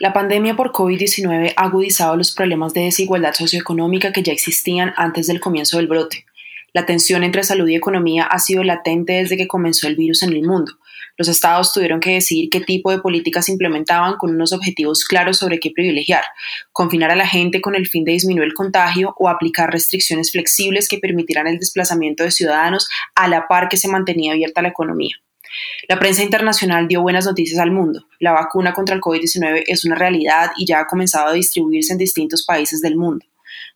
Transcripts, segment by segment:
La pandemia por COVID-19 ha agudizado los problemas de desigualdad socioeconómica que ya existían antes del comienzo del brote. La tensión entre salud y economía ha sido latente desde que comenzó el virus en el mundo. Los estados tuvieron que decidir qué tipo de políticas implementaban con unos objetivos claros sobre qué privilegiar, confinar a la gente con el fin de disminuir el contagio o aplicar restricciones flexibles que permitieran el desplazamiento de ciudadanos a la par que se mantenía abierta la economía. La prensa internacional dio buenas noticias al mundo. La vacuna contra el COVID-19 es una realidad y ya ha comenzado a distribuirse en distintos países del mundo.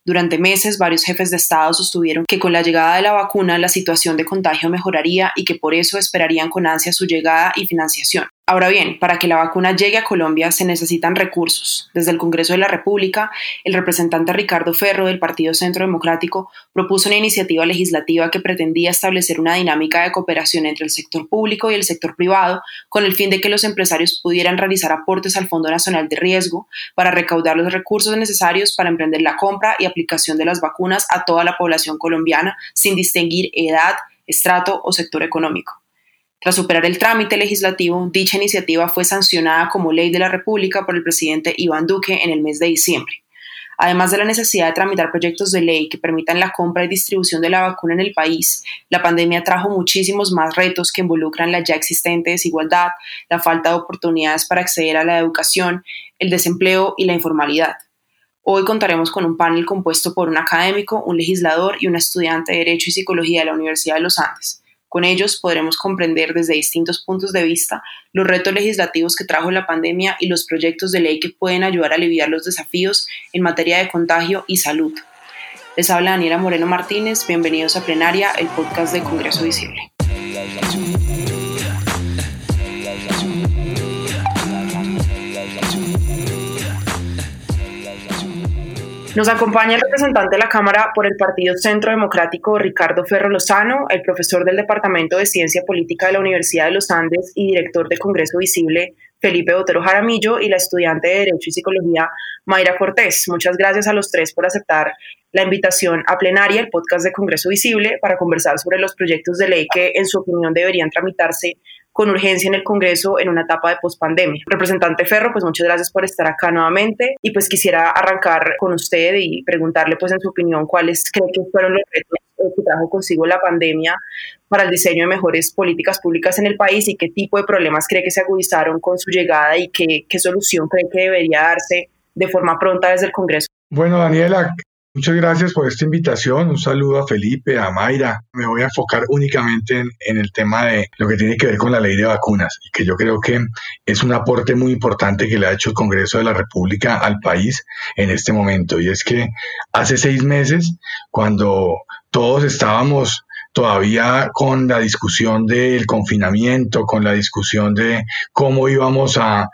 Durante meses, varios jefes de Estado sostuvieron que con la llegada de la vacuna la situación de contagio mejoraría y que por eso esperarían con ansia su llegada y financiación. Ahora bien, para que la vacuna llegue a Colombia se necesitan recursos. Desde el Congreso de la República, el representante Ricardo Ferro del Partido Centro Democrático propuso una iniciativa legislativa que pretendía establecer una dinámica de cooperación entre el sector público y el sector privado con el fin de que los empresarios pudieran realizar aportes al Fondo Nacional de Riesgo para recaudar los recursos necesarios para emprender la compra y aplicación de las vacunas a toda la población colombiana sin distinguir edad, estrato o sector económico. Tras superar el trámite legislativo, dicha iniciativa fue sancionada como ley de la República por el presidente Iván Duque en el mes de diciembre. Además de la necesidad de tramitar proyectos de ley que permitan la compra y distribución de la vacuna en el país, la pandemia trajo muchísimos más retos que involucran la ya existente desigualdad, la falta de oportunidades para acceder a la educación, el desempleo y la informalidad. Hoy contaremos con un panel compuesto por un académico, un legislador y un estudiante de Derecho y Psicología de la Universidad de los Andes. Con ellos podremos comprender desde distintos puntos de vista los retos legislativos que trajo la pandemia y los proyectos de ley que pueden ayudar a aliviar los desafíos en materia de contagio y salud. Les habla Daniela Moreno Martínez, bienvenidos a Plenaria, el podcast de Congreso Visible. Nos acompaña el representante de la Cámara por el Partido Centro Democrático, Ricardo Ferro Lozano, el profesor del Departamento de Ciencia Política de la Universidad de los Andes y director de Congreso Visible, Felipe Botero Jaramillo, y la estudiante de Derecho y Psicología, Mayra Cortés. Muchas gracias a los tres por aceptar la invitación a plenaria, el podcast de Congreso Visible, para conversar sobre los proyectos de ley que, en su opinión, deberían tramitarse con urgencia en el Congreso en una etapa de pospandemia. Representante Ferro, pues muchas gracias por estar acá nuevamente y pues quisiera arrancar con usted y preguntarle pues en su opinión cuáles cree que fueron los retos que trajo consigo la pandemia para el diseño de mejores políticas públicas en el país y qué tipo de problemas cree que se agudizaron con su llegada y qué, qué solución cree que debería darse de forma pronta desde el Congreso. Bueno, Daniela, Muchas gracias por esta invitación. Un saludo a Felipe, a Mayra. Me voy a enfocar únicamente en, el tema de lo que tiene que ver con la ley de vacunas y que yo creo que es un aporte muy importante que le ha hecho el Congreso de la República al país en este momento. Y es que hace seis meses, cuando todos estábamos todavía con la discusión del confinamiento, con la discusión de cómo íbamos a,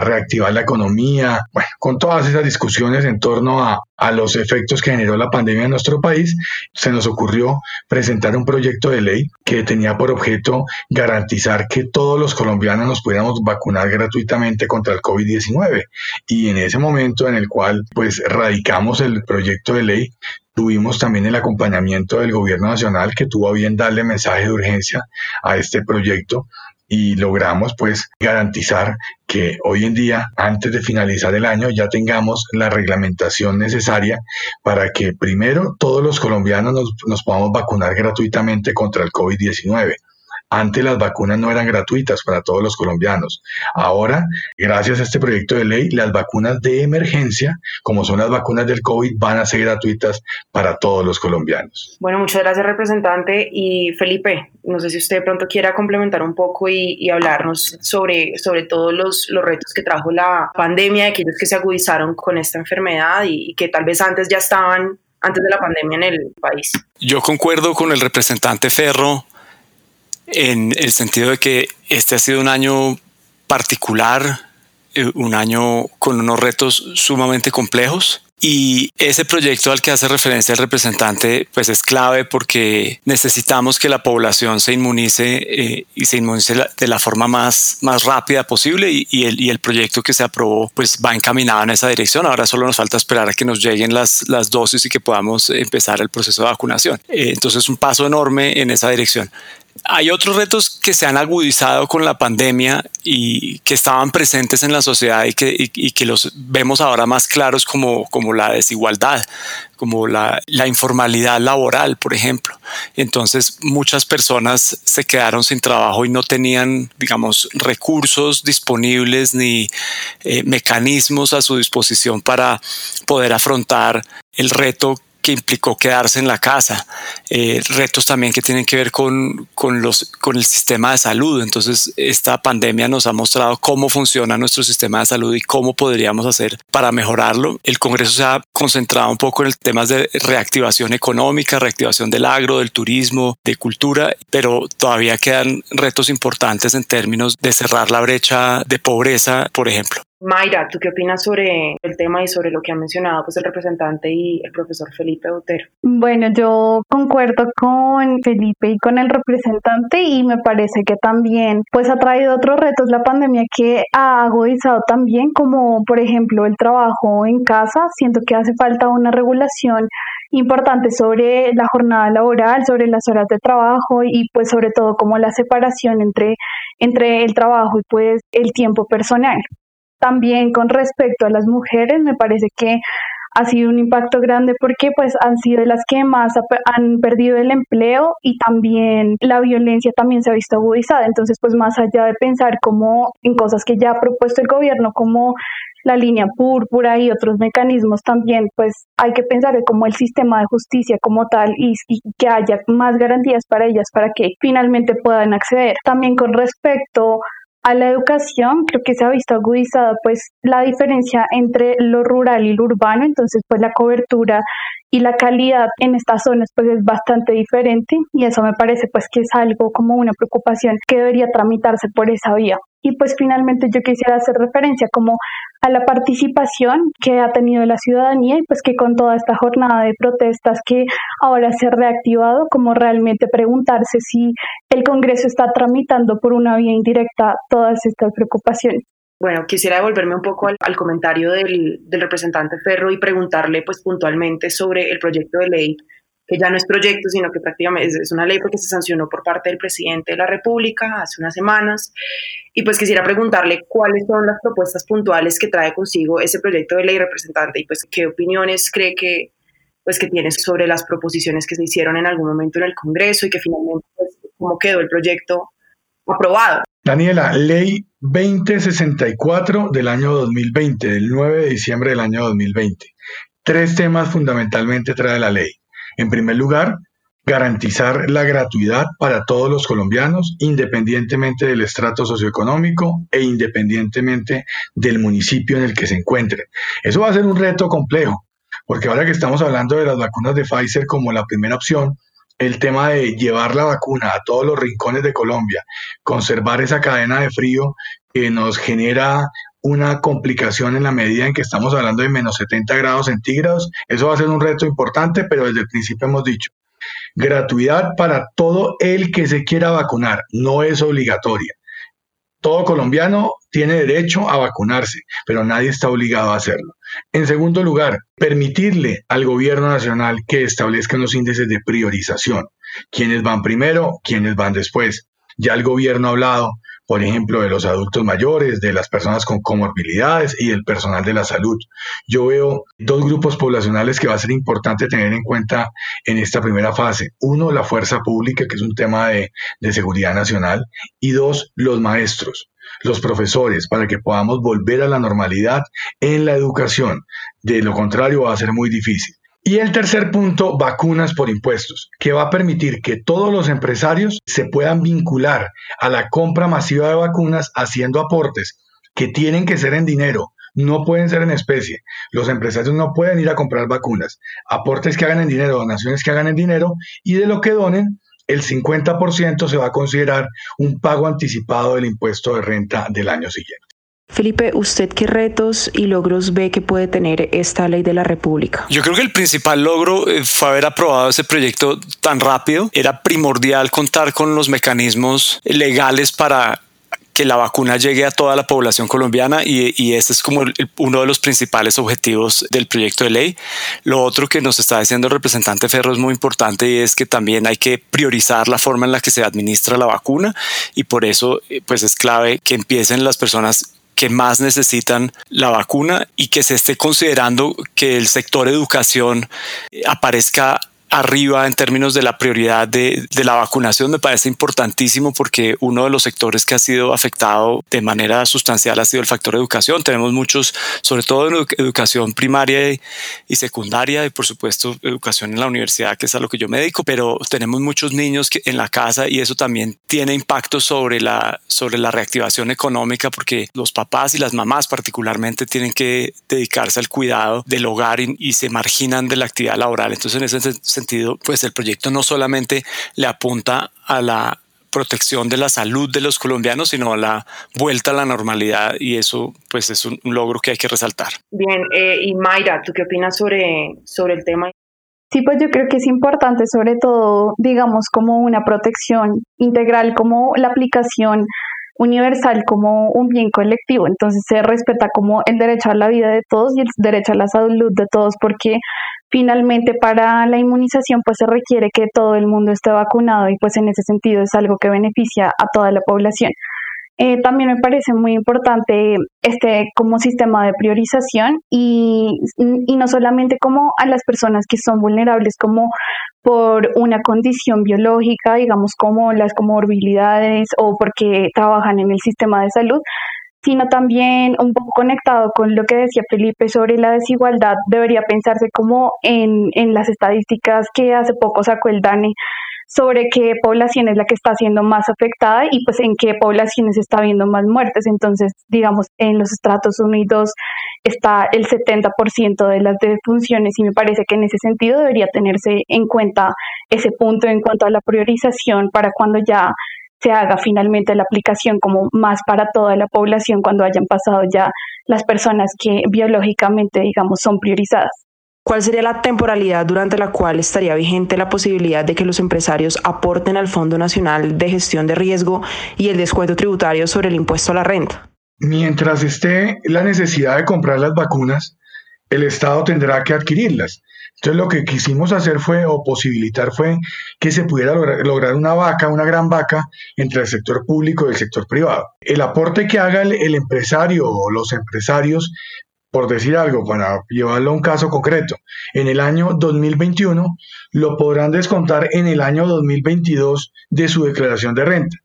reactivar la economía, bueno, con todas esas discusiones en torno a, a los efectos que generó la pandemia en nuestro país, se nos ocurrió presentar un proyecto de ley que tenía por objeto garantizar que todos los colombianos nos pudiéramos vacunar gratuitamente contra el COVID-19. Y en ese momento en el cual pues radicamos el proyecto de ley, Tuvimos también el acompañamiento del Gobierno Nacional que tuvo bien darle mensaje de urgencia a este proyecto y logramos pues garantizar que hoy en día, antes de finalizar el año, ya tengamos la reglamentación necesaria para que primero todos los colombianos nos, nos podamos vacunar gratuitamente contra el COVID-19. Antes las vacunas no eran gratuitas para todos los colombianos. Ahora, gracias a este proyecto de ley, las vacunas de emergencia, como son las vacunas del COVID, van a ser gratuitas para todos los colombianos. Bueno, muchas gracias, representante. Y Felipe, no sé si usted de pronto quiera complementar un poco y, hablarnos sobre, sobre todos los, los, retos que trajo la pandemia, aquellos que se agudizaron con esta enfermedad y que tal vez antes ya estaban antes de la pandemia en el país. Yo concuerdo con el representante Ferro en el sentido de que este ha sido un año particular, eh, un año con unos retos sumamente complejos y ese proyecto al que hace referencia el representante, pues es clave porque necesitamos que la población se inmunice eh, y se inmunice de la forma más, más rápida posible y, el, y, el, proyecto que se aprobó pues va encaminado en esa dirección. Ahora solo nos falta esperar a que nos lleguen las, las dosis y que podamos empezar el proceso de vacunación. Eh, entonces un paso enorme en esa dirección. Hay otros retos que se han agudizado con la pandemia y que estaban presentes en la sociedad y que, que los vemos ahora más claros como, como la desigualdad, como la, la, informalidad laboral, por ejemplo. Entonces muchas personas se quedaron sin trabajo y no tenían, digamos, recursos disponibles ni eh, mecanismos a su disposición para poder afrontar el reto que implicó quedarse en la casa, eh, retos también que tienen que ver con, con, los, con el sistema de salud. Entonces, esta pandemia nos ha mostrado cómo funciona nuestro sistema de salud y cómo podríamos hacer para mejorarlo. El Congreso se ha concentrado un poco en el tema de reactivación económica, reactivación del agro, del turismo, de cultura, pero todavía quedan retos importantes en términos de cerrar la brecha de pobreza, por ejemplo. Mayra, ¿tú qué opinas sobre el tema y sobre lo que ha mencionado pues, el representante y el profesor Felipe Botero? Bueno, yo concuerdo con Felipe y con el representante y me parece que también pues ha traído otros retos la pandemia que ha agudizado también como por ejemplo el trabajo en casa. Siento que hace falta una regulación importante sobre la jornada laboral, sobre las horas de trabajo y pues sobre todo como la separación entre, entre el trabajo y pues el tiempo personal. También con respecto a las mujeres, me parece que ha sido un impacto grande porque pues han sido las que más han perdido el empleo y también la violencia también se ha visto agudizada. Entonces pues más allá de pensar como en cosas que ya ha propuesto el gobierno como la línea púrpura y otros mecanismos también, pues hay que pensar en cómo el sistema de justicia como tal y, y, que haya más garantías para ellas para que finalmente puedan acceder. También con respecto a la educación, creo que se ha visto agudizada pues la diferencia entre lo rural y lo urbano, entonces pues la cobertura y la calidad en estas zonas pues es bastante diferente y eso me parece pues que es algo como una preocupación que debería tramitarse por esa vía. Y pues finalmente yo quisiera hacer referencia como a la participación que ha tenido la ciudadanía y pues que con toda esta jornada de protestas que ahora se ha reactivado, como realmente preguntarse si el Congreso está tramitando por una vía indirecta todas estas preocupaciones. Bueno, quisiera devolverme un poco al, comentario del, del, representante Ferro y preguntarle pues puntualmente sobre el proyecto de ley que ya no es proyecto, sino que prácticamente es una ley porque se sancionó por parte del presidente de la República hace unas semanas. Y pues quisiera preguntarle cuáles son las propuestas puntuales que trae consigo ese proyecto de ley representante y pues qué opiniones cree que, pues, que tiene sobre las proposiciones que se hicieron en algún momento en el Congreso y que finalmente, pues, cómo quedó el proyecto aprobado. Daniela, ley 2064 del año 2020, del 9 de diciembre del año 2020. Tres temas fundamentalmente trae la ley. En primer lugar, garantizar la gratuidad para todos los colombianos, independientemente del estrato socioeconómico e independientemente del municipio en el que se encuentren. Eso va a ser un reto complejo, porque ahora que estamos hablando de las vacunas de Pfizer como la primera opción, el tema de llevar la vacuna a todos los rincones de Colombia, conservar esa cadena de frío que nos genera una complicación en la medida en que estamos hablando de menos 70 grados centígrados. Eso va a ser un reto importante, pero desde el principio hemos dicho, gratuidad para todo el que se quiera vacunar, no es obligatoria. Todo colombiano tiene derecho a vacunarse, pero nadie está obligado a hacerlo. En segundo lugar, permitirle al gobierno nacional que establezca unos índices de priorización. ¿Quiénes van primero? ¿Quiénes van después? Ya el gobierno ha hablado por ejemplo, de los adultos mayores, de las personas con comorbilidades y el personal de la salud. Yo veo dos grupos poblacionales que va a ser importante tener en cuenta en esta primera fase. Uno, la fuerza pública, que es un tema de, de seguridad nacional, y dos, los maestros los profesores para que podamos volver a la normalidad en la educación. De lo contrario va a ser muy difícil. Y el tercer punto, vacunas por impuestos, que va a permitir que todos los empresarios se puedan vincular a la compra masiva de vacunas haciendo aportes que tienen que ser en dinero, no pueden ser en especie. Los empresarios no pueden ir a comprar vacunas. Aportes que hagan en dinero, donaciones que hagan en dinero y de lo que donen, el 50% se va a considerar un pago anticipado del impuesto de renta del año siguiente. Felipe, ¿usted qué retos y logros ve que puede tener esta ley de la República? Yo creo que el principal logro eh, fue haber aprobado ese proyecto tan rápido. Era primordial contar con los mecanismos legales para que la vacuna llegue a toda la población colombiana y, y ese es como uno de los principales objetivos del proyecto de ley. Lo otro que nos está diciendo el representante Ferro es muy importante y es que también hay que priorizar la forma en la que se administra la vacuna y por eso eh, pues es clave que empiecen las personas que más necesitan la vacuna y que se esté considerando que el sector educación aparezca arriba en términos de la prioridad de, la vacunación me parece importantísimo porque uno de los sectores que ha sido afectado de manera sustancial ha sido el factor educación. Tenemos muchos, sobre todo en educación primaria y, secundaria y por supuesto educación en la universidad, que es a lo que yo me dedico, pero tenemos muchos niños que, en la casa y eso también tiene impacto sobre la, sobre la reactivación económica porque los papás y las mamás particularmente tienen que dedicarse al cuidado del hogar y, y se marginan de la actividad laboral. Entonces en ese sentido sentido, pues el proyecto no solamente le apunta a la protección de la salud de los colombianos, sino a la vuelta a la normalidad y eso pues es un, logro que hay que resaltar. Bien, eh, y Mayra, ¿tú qué opinas sobre, sobre el tema? Sí, pues yo creo que es importante, sobre todo, digamos, como una protección integral, como la aplicación universal como un bien colectivo. Entonces se respeta como el derecho a la vida de todos y el derecho a la salud de todos, porque Finalmente, para la inmunización, pues se requiere que todo el mundo esté vacunado y pues en ese sentido es algo que beneficia a toda la población. Eh, también me parece muy importante este como sistema de priorización y, y, no solamente como a las personas que son vulnerables como por una condición biológica, digamos como las comorbilidades o porque trabajan en el sistema de salud, sino también un poco conectado con lo que decía Felipe sobre la desigualdad, debería pensarse como en, en las estadísticas que hace poco sacó el DANE sobre qué población es la que está siendo más afectada y pues en qué poblaciones está habiendo más muertes. Entonces, digamos, en los estratos Unidos está el 70% de las defunciones y me parece que en ese sentido debería tenerse en cuenta ese punto en cuanto a la priorización para cuando ya se haga finalmente la aplicación como más para toda la población cuando hayan pasado ya las personas que biológicamente, digamos, son priorizadas. ¿Cuál sería la temporalidad durante la cual estaría vigente la posibilidad de que los empresarios aporten al Fondo Nacional de Gestión de Riesgo y el descuento tributario sobre el impuesto a la renta? Mientras esté la necesidad de comprar las vacunas, el Estado tendrá que adquirirlas. Entonces lo que quisimos hacer fue, o posibilitar fue, que se pudiera lograr, una vaca, una gran vaca, entre el sector público y el sector privado. El aporte que haga el, empresario o los empresarios por decir algo, para llevarlo a un caso concreto, en el año 2021 lo podrán descontar en el año 2022 de su declaración de renta.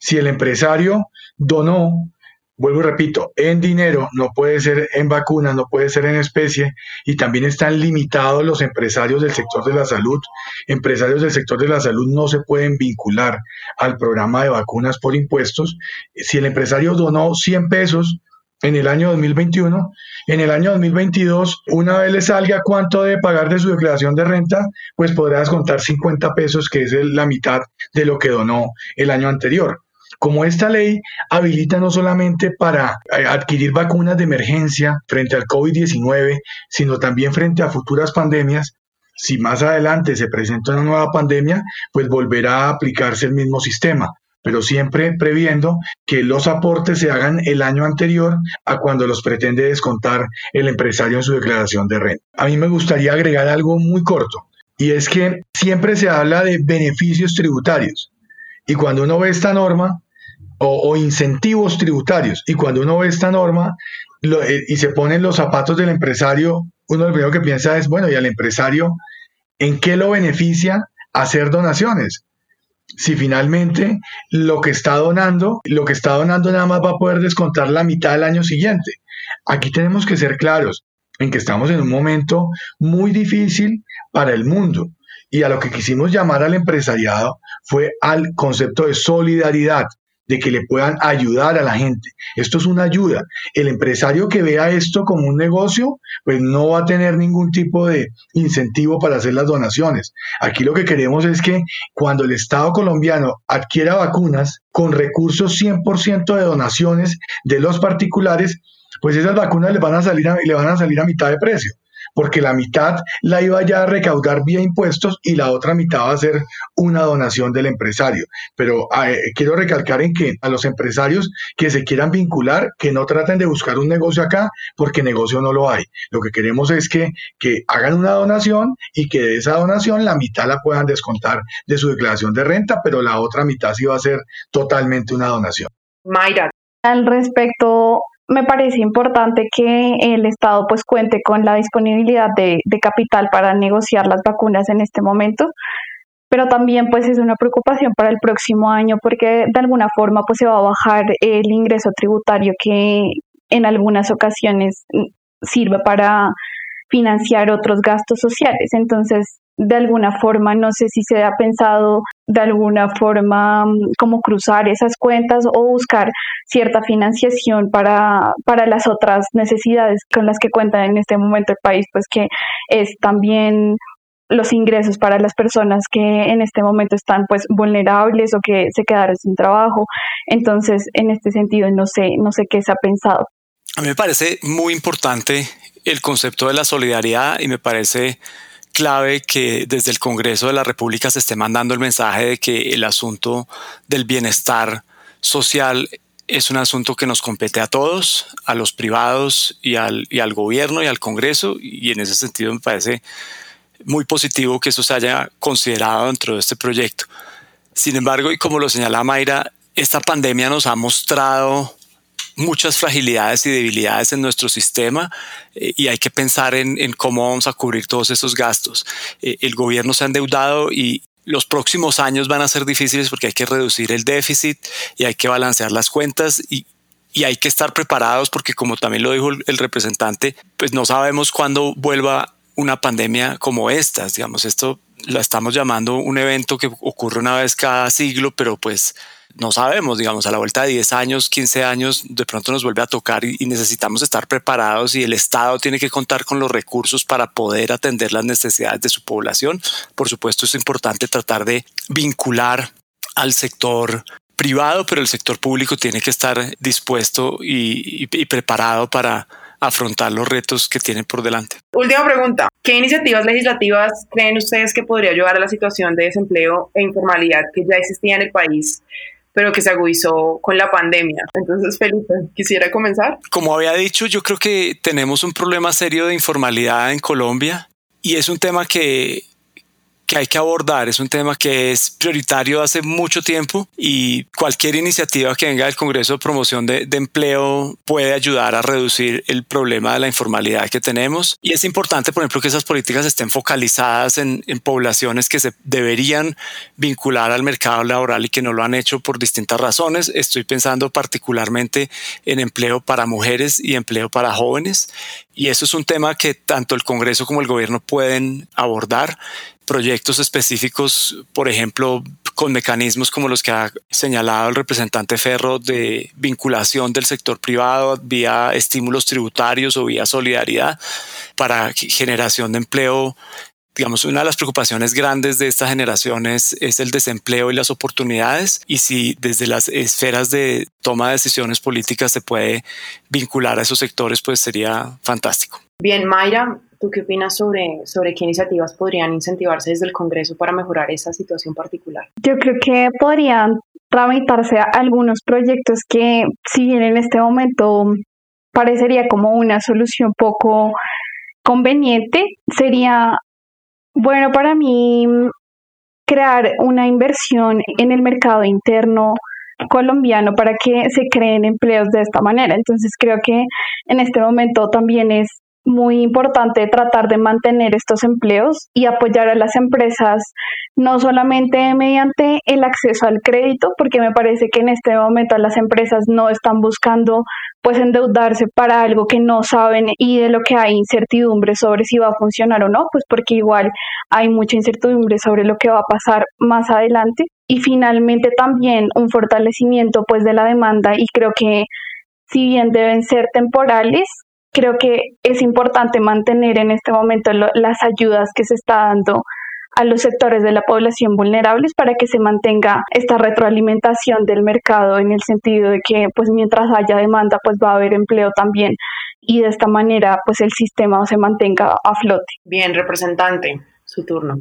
Si el empresario donó vuelvo y repito, en dinero, no puede ser en vacunas, no puede ser en especie, y también están limitados los empresarios del sector de la salud. Empresarios del sector de la salud no se pueden vincular al programa de vacunas por impuestos. Si el empresario donó 100 pesos, en el año 2021. En el año 2022, una vez le salga cuánto debe pagar de su declaración de renta, pues podrá descontar 50 pesos, que es la mitad de lo que donó el año anterior. Como esta ley habilita no solamente para eh, adquirir vacunas de emergencia frente al COVID-19, sino también frente a futuras pandemias, si más adelante se presenta una nueva pandemia, pues volverá a aplicarse el mismo sistema, pero siempre previendo que los aportes se hagan el año anterior a cuando los pretende descontar el empresario en su declaración de renta. A mí me gustaría agregar algo muy corto, y es que siempre se habla de beneficios tributarios, y cuando uno ve esta norma, o, incentivos tributarios. Y cuando uno ve esta norma eh, y se ponen los zapatos del empresario, uno lo primero que piensa es, bueno, ¿y al empresario en qué lo beneficia hacer donaciones? Si finalmente lo que está donando, lo que está donando nada más va a poder descontar la mitad del año siguiente. Aquí tenemos que ser claros en que estamos en un momento muy difícil para el mundo. Y a lo que quisimos llamar al empresariado fue al concepto de solidaridad de que le puedan ayudar a la gente. Esto es una ayuda. El empresario que vea esto como un negocio, pues no va a tener ningún tipo de incentivo para hacer las donaciones. Aquí lo que queremos es que cuando el Estado colombiano adquiera vacunas con recursos 100% de donaciones de los particulares, pues esas vacunas le van a salir a, le van a salir a mitad de precio porque la mitad la iba ya a recaudar vía impuestos y la otra mitad va a ser una donación del empresario. Pero eh, quiero recalcar en que a los empresarios que se quieran vincular, que no traten de buscar un negocio acá, porque negocio no lo hay. Lo que queremos es que, que hagan una donación y que de esa donación la mitad la puedan descontar de su declaración de renta, pero la otra mitad sí va a ser totalmente una donación. Mayra. Al respecto, me parece importante que el Estado pues cuente con la disponibilidad de, capital para negociar las vacunas en este momento, pero también pues es una preocupación para el próximo año porque de alguna forma pues se va a bajar el ingreso tributario que en algunas ocasiones sirve para financiar otros gastos sociales. Entonces, de alguna forma, no sé si se ha pensado de alguna forma mm, como cruzar esas cuentas o buscar cierta financiación para, para las otras necesidades con las que cuenta en este momento el país, pues que es también los ingresos para las personas que en este momento están pues vulnerables o que se quedaron sin trabajo. Entonces, en este sentido, no sé, no sé qué se ha pensado. A mí me parece muy importante el concepto de la solidaridad y me parece clave que desde el Congreso de la República se esté mandando el mensaje de que el asunto del bienestar social es un asunto que nos compete a todos, a los privados y al, y al gobierno y al Congreso, y en ese sentido me parece muy positivo que eso se haya considerado dentro de este proyecto. Sin embargo, y como lo señala Mayra, esta pandemia nos ha mostrado muchas fragilidades y debilidades en nuestro sistema eh, y hay que pensar en, cómo vamos a cubrir todos esos gastos. Eh, el gobierno se ha endeudado y los próximos años van a ser difíciles porque hay que reducir el déficit y hay que balancear las cuentas y, y hay que estar preparados porque como también lo dijo el representante, pues no sabemos cuándo vuelva una pandemia como esta. Digamos, esto la estamos llamando un evento que ocurre una vez cada siglo, pero pues no sabemos, digamos, a la vuelta de 10 años, 15 años, de pronto nos vuelve a tocar y, necesitamos estar preparados y el Estado tiene que contar con los recursos para poder atender las necesidades de su población. Por supuesto, es importante tratar de vincular al sector privado, pero el sector público tiene que estar dispuesto y, y preparado para afrontar los retos que tiene por delante. Última pregunta. ¿Qué iniciativas legislativas creen ustedes que podría ayudar a la situación de desempleo e informalidad que ya existía en el país pero que se agudizó con la pandemia. Entonces, Felipe, quisiera comenzar. Como había dicho, yo creo que tenemos un problema serio de informalidad en Colombia y es un tema que que hay que abordar. Es un tema que es prioritario hace mucho tiempo y cualquier iniciativa que venga del Congreso de Promoción de, Empleo puede ayudar a reducir el problema de la informalidad que tenemos. Y es importante, por ejemplo, que esas políticas estén focalizadas en, en poblaciones que se deberían vincular al mercado laboral y que no lo han hecho por distintas razones. Estoy pensando particularmente en empleo para mujeres y empleo para jóvenes. Y eso es un tema que tanto el Congreso como el gobierno pueden abordar proyectos específicos, por ejemplo, con mecanismos como los que ha señalado el representante Ferro de vinculación del sector privado vía estímulos tributarios o vía solidaridad para generación de empleo. Digamos, una de las preocupaciones grandes de esta generación es, el desempleo y las oportunidades y si desde las esferas de toma de decisiones políticas se puede vincular a esos sectores, pues sería fantástico. Bien, Mayra, ¿Tú qué opinas sobre, sobre qué iniciativas podrían incentivarse desde el Congreso para mejorar esa situación particular? Yo creo que podrían tramitarse algunos proyectos que, si bien en este momento parecería como una solución poco conveniente, sería bueno para mí crear una inversión en el mercado interno colombiano para que se creen empleos de esta manera. Entonces creo que en este momento también es muy importante tratar de mantener estos empleos y apoyar a las empresas no solamente mediante el acceso al crédito, porque me parece que en este momento las empresas no están buscando pues endeudarse para algo que no saben y de lo que hay incertidumbre sobre si va a funcionar o no, pues porque igual hay mucha incertidumbre sobre lo que va a pasar más adelante. Y finalmente también un fortalecimiento pues de la demanda y creo que si bien deben ser temporales, creo que es importante mantener en este momento las ayudas que se está dando a los sectores de la población vulnerables para que se mantenga esta retroalimentación del mercado en el sentido de que pues mientras haya demanda pues va a haber empleo también y de esta manera pues el sistema se mantenga a flote. Bien, representante, su turno.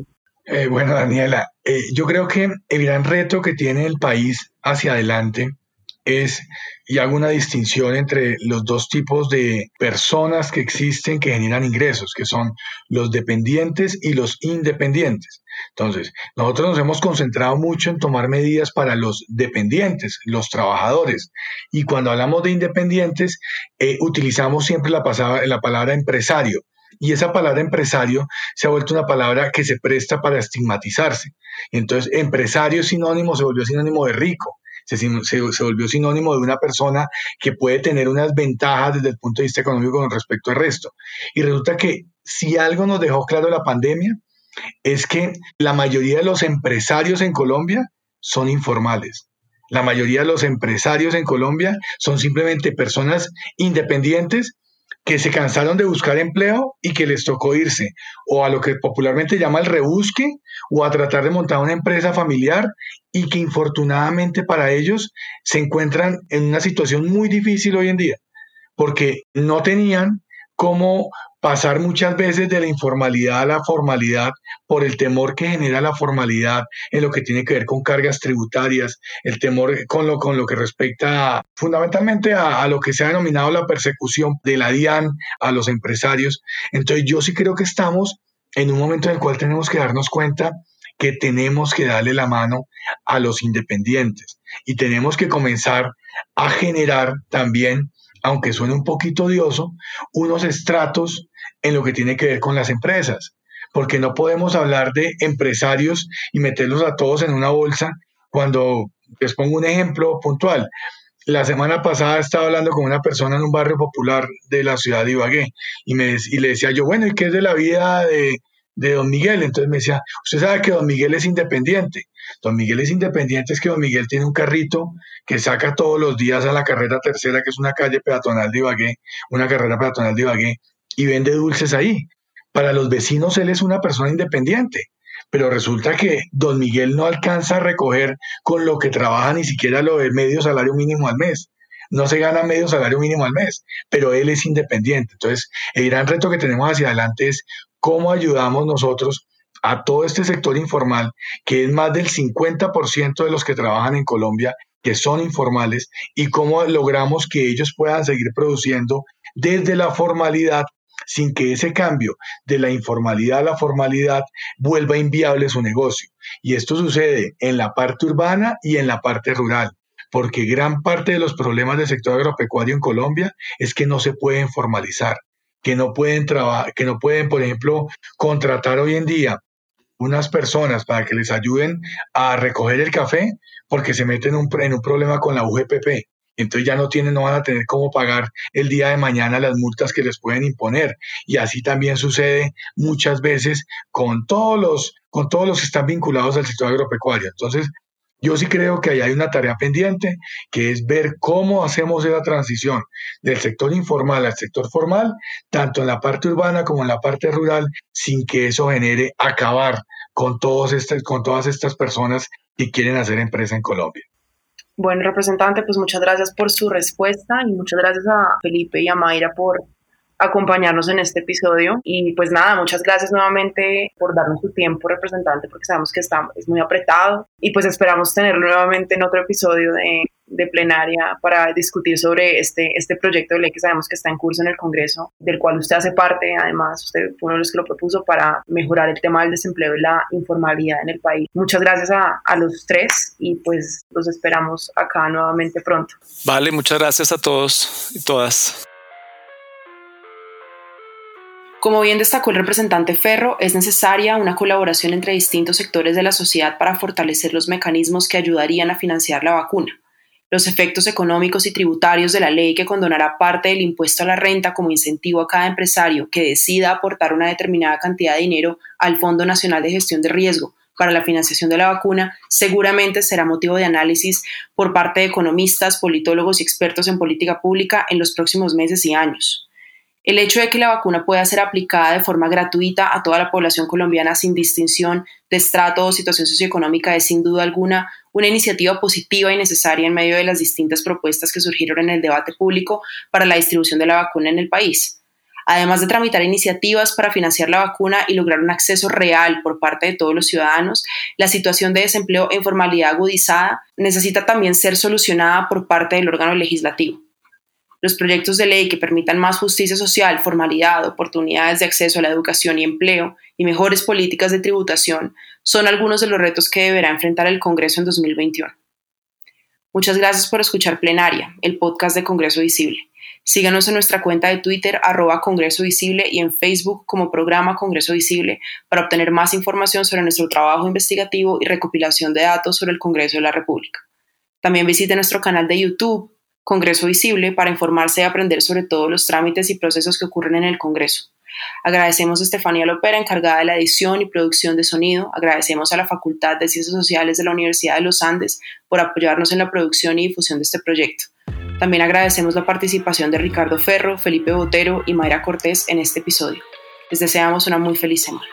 Eh, bueno, Daniela, eh, yo creo que el gran reto que tiene el país hacia adelante es, y hago una distinción entre los dos tipos de personas que existen que generan ingresos, que son los dependientes y los independientes. Entonces, nosotros nos hemos concentrado mucho en tomar medidas para los dependientes, los trabajadores. Y cuando hablamos de independientes, eh, utilizamos siempre la, la palabra empresario. Y esa palabra empresario se ha vuelto una palabra que se presta para estigmatizarse. Entonces, empresario sinónimo se volvió sinónimo de rico se, se, volvió sinónimo de una persona que puede tener unas ventajas desde el punto de vista económico con respecto al resto. Y resulta que si algo nos dejó claro la pandemia, es que la mayoría de los empresarios en Colombia son informales. La mayoría de los empresarios en Colombia son simplemente personas independientes que se cansaron de buscar empleo y que les tocó irse o a lo que popularmente llama el rebusque o a tratar de montar una empresa familiar y que infortunadamente para ellos se encuentran en una situación muy difícil hoy en día porque no tenían cómo pasar muchas veces de la informalidad a la formalidad por el temor que genera la formalidad en lo que tiene que ver con cargas tributarias, el temor con lo, con lo que respecta fundamentalmente a, a lo que se ha denominado la persecución de la DIAN a los empresarios. Entonces yo sí creo que estamos en un momento en el cual tenemos que darnos cuenta que tenemos que darle la mano a los independientes y tenemos que comenzar a generar también aunque suene un poquito odioso, unos estratos en lo que tiene que ver con las empresas, porque no podemos hablar de empresarios y meterlos a todos en una bolsa cuando les pongo un ejemplo puntual. La semana pasada estaba hablando con una persona en un barrio popular de la ciudad de Ibagué y, me, y le decía yo, bueno, ¿y qué es de la vida de, de don Miguel? Entonces me decía, usted sabe que don Miguel es independiente. Don Miguel es independiente, es que don Miguel tiene un carrito que saca todos los días a la carrera tercera, que es una calle peatonal de Ibagué, una carrera peatonal de Ibagué, y vende dulces ahí. Para los vecinos él es una persona independiente, pero resulta que don Miguel no alcanza a recoger con lo que trabaja ni siquiera lo de medio salario mínimo al mes. No se gana medio salario mínimo al mes, pero él es independiente. Entonces, el gran reto que tenemos hacia adelante es cómo ayudamos nosotros a todo este sector informal, que es más del 50% de los que trabajan en Colombia, que son informales, y cómo logramos que ellos puedan seguir produciendo desde la formalidad sin que ese cambio de la informalidad a la formalidad vuelva inviable su negocio. Y esto sucede en la parte urbana y en la parte rural, porque gran parte de los problemas del sector agropecuario en Colombia es que no se pueden formalizar, que no pueden trabajar, que no pueden, por ejemplo, contratar hoy en día unas personas para que les ayuden a recoger el café porque se meten en un, en un problema con la UGPP entonces ya no tienen, no van a tener cómo pagar el día de mañana las multas que les pueden imponer. Y así también sucede muchas veces con todos los, con todos los que están vinculados al sector agropecuario. Entonces, yo sí creo que ahí hay una tarea pendiente, que es ver cómo hacemos esa transición del sector informal al sector formal, tanto en la parte urbana como en la parte rural, sin que eso genere acabar con, todos este, con todas estas personas que quieren hacer empresa en Colombia. Bueno, representante, pues muchas gracias por su respuesta y muchas gracias a Felipe y a Mayra por acompañarnos en este episodio. Y pues nada, muchas gracias nuevamente por darnos su tiempo, representante, porque sabemos que está, es muy apretado. Y pues esperamos tenerlo nuevamente en otro episodio de de plenaria para discutir sobre este, este proyecto de ley que sabemos que está en curso en el Congreso, del cual usted hace parte, además usted fue uno de los que lo propuso para mejorar el tema del desempleo y la informalidad en el país. Muchas gracias a, a los tres y pues los esperamos acá nuevamente pronto. Vale, muchas gracias a todos y todas. Como bien destacó el representante Ferro, es necesaria una colaboración entre distintos sectores de la sociedad para fortalecer los mecanismos que ayudarían a financiar la vacuna los efectos económicos y tributarios de la ley que condonará parte del impuesto a la renta como incentivo a cada empresario que decida aportar una determinada cantidad de dinero al Fondo Nacional de Gestión de Riesgo para la financiación de la vacuna seguramente será motivo de análisis por parte de economistas, politólogos y expertos en política pública en los próximos meses y años. El hecho de que la vacuna pueda ser aplicada de forma gratuita a toda la población colombiana sin distinción de estrato o situación socioeconómica es sin duda alguna una iniciativa positiva y necesaria en medio de las distintas propuestas que surgieron en el debate público para la distribución de la vacuna en el país. Además de tramitar iniciativas para financiar la vacuna y lograr un acceso real por parte de todos los ciudadanos, la situación de desempleo e informalidad agudizada necesita también ser solucionada por parte del órgano legislativo. Los proyectos de ley que permitan más justicia social, formalidad, oportunidades de acceso a la educación y empleo y mejores políticas de tributación son algunos de los retos que deberá enfrentar el Congreso en 2021. Muchas gracias por escuchar Plenaria, el podcast de Congreso Visible. Síganos en nuestra cuenta de Twitter arroba Congreso Visible y en Facebook como programa Congreso Visible para obtener más información sobre nuestro trabajo investigativo y recopilación de datos sobre el Congreso de la República. También visite nuestro canal de YouTube Congreso Visible para informarse y aprender sobre todos los trámites y procesos que ocurren en el Congreso. Agradecemos a Estefanía Lopera, encargada de la edición y producción de sonido. Agradecemos a la Facultad de Ciencias Sociales de la Universidad de los Andes por apoyarnos en la producción y difusión de este proyecto. También agradecemos la participación de Ricardo Ferro, Felipe Botero y Mayra Cortés en este episodio. Les deseamos una muy feliz semana.